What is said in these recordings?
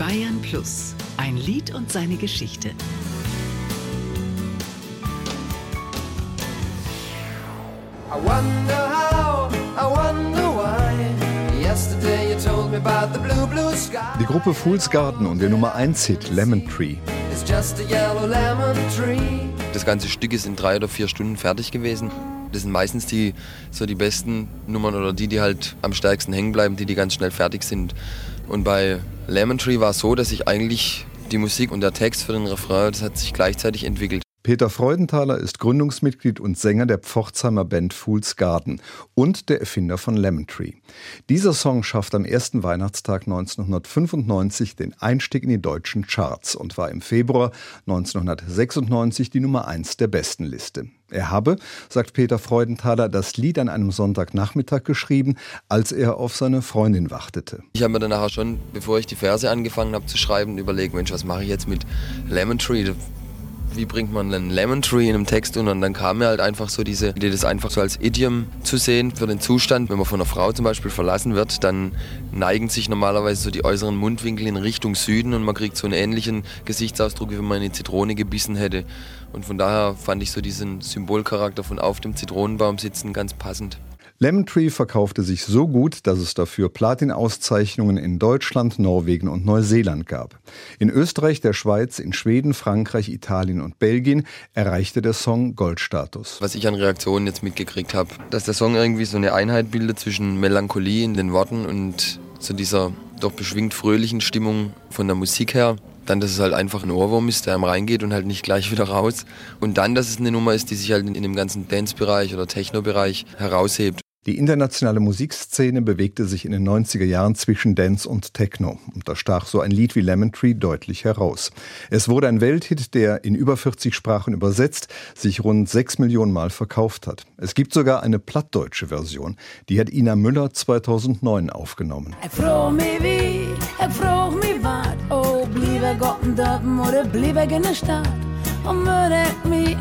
Bayern Plus. Ein Lied und seine Geschichte. I wonder how, I wonder why. Yesterday you told me about the blue, blue sky. Die Gruppe Fool's Garden und der Nummer 1 Hit Lemon Tree. It's just a yellow lemon tree. Das ganze Stück ist in drei oder vier Stunden fertig gewesen. Das sind meistens die, so die besten Nummern oder die, die halt am stärksten hängen bleiben, die, die ganz schnell fertig sind. Und bei Lemon Tree war es so, dass ich eigentlich die Musik und der Text für den Refrain, das hat sich gleichzeitig entwickelt. Peter Freudenthaler ist Gründungsmitglied und Sänger der Pforzheimer Band Fool's Garden und der Erfinder von Lemon Tree. Dieser Song schafft am ersten Weihnachtstag 1995 den Einstieg in die deutschen Charts und war im Februar 1996 die Nummer 1 der Bestenliste. Er habe, sagt Peter Freudenthaler, das Lied an einem Sonntagnachmittag geschrieben, als er auf seine Freundin wartete. Ich habe mir dann nachher schon, bevor ich die Verse angefangen habe zu schreiben, überlegt, Mensch, was mache ich jetzt mit Lemon Tree? Wie bringt man einen Lemon Tree in einem Text und dann kam mir halt einfach so diese Idee, das einfach so als Idiom zu sehen für den Zustand. Wenn man von einer Frau zum Beispiel verlassen wird, dann neigen sich normalerweise so die äußeren Mundwinkel in Richtung Süden und man kriegt so einen ähnlichen Gesichtsausdruck, wie wenn man eine Zitrone gebissen hätte. Und von daher fand ich so diesen Symbolcharakter von auf dem Zitronenbaum sitzen ganz passend. Lemon Tree verkaufte sich so gut, dass es dafür Platin-Auszeichnungen in Deutschland, Norwegen und Neuseeland gab. In Österreich, der Schweiz, in Schweden, Frankreich, Italien und Belgien erreichte der Song Goldstatus. Was ich an Reaktionen jetzt mitgekriegt habe, dass der Song irgendwie so eine Einheit bildet zwischen Melancholie in den Worten und so dieser doch beschwingt fröhlichen Stimmung von der Musik her. Dann, dass es halt einfach ein Ohrwurm ist, der einem reingeht und halt nicht gleich wieder raus. Und dann, dass es eine Nummer ist, die sich halt in dem ganzen Dance-Bereich oder Techno-Bereich heraushebt. Die internationale Musikszene bewegte sich in den 90er Jahren zwischen Dance und Techno und da stach so ein Lied wie Lemon Tree deutlich heraus. Es wurde ein Welthit, der in über 40 Sprachen übersetzt, sich rund 6 Millionen Mal verkauft hat. Es gibt sogar eine plattdeutsche Version, die hat Ina Müller 2009 aufgenommen. Wie, jeg fråg mig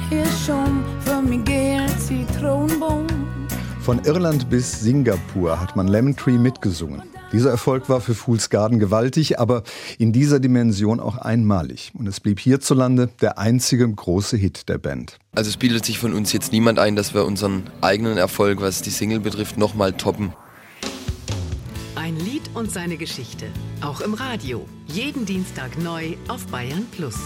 Von Irland bis Singapur hat man Lemon Tree mitgesungen. Dieser Erfolg war für Fool's Garden gewaltig, aber in dieser Dimension auch einmalig. Und es blieb hierzulande der einzige große Hit der Band. Also es bildet sich von uns jetzt niemand ein, dass wir unseren eigenen Erfolg, was die Single betrifft, nochmal toppen. Ein Lied und seine Geschichte. Auch im Radio. Jeden Dienstag neu auf Bayern Plus.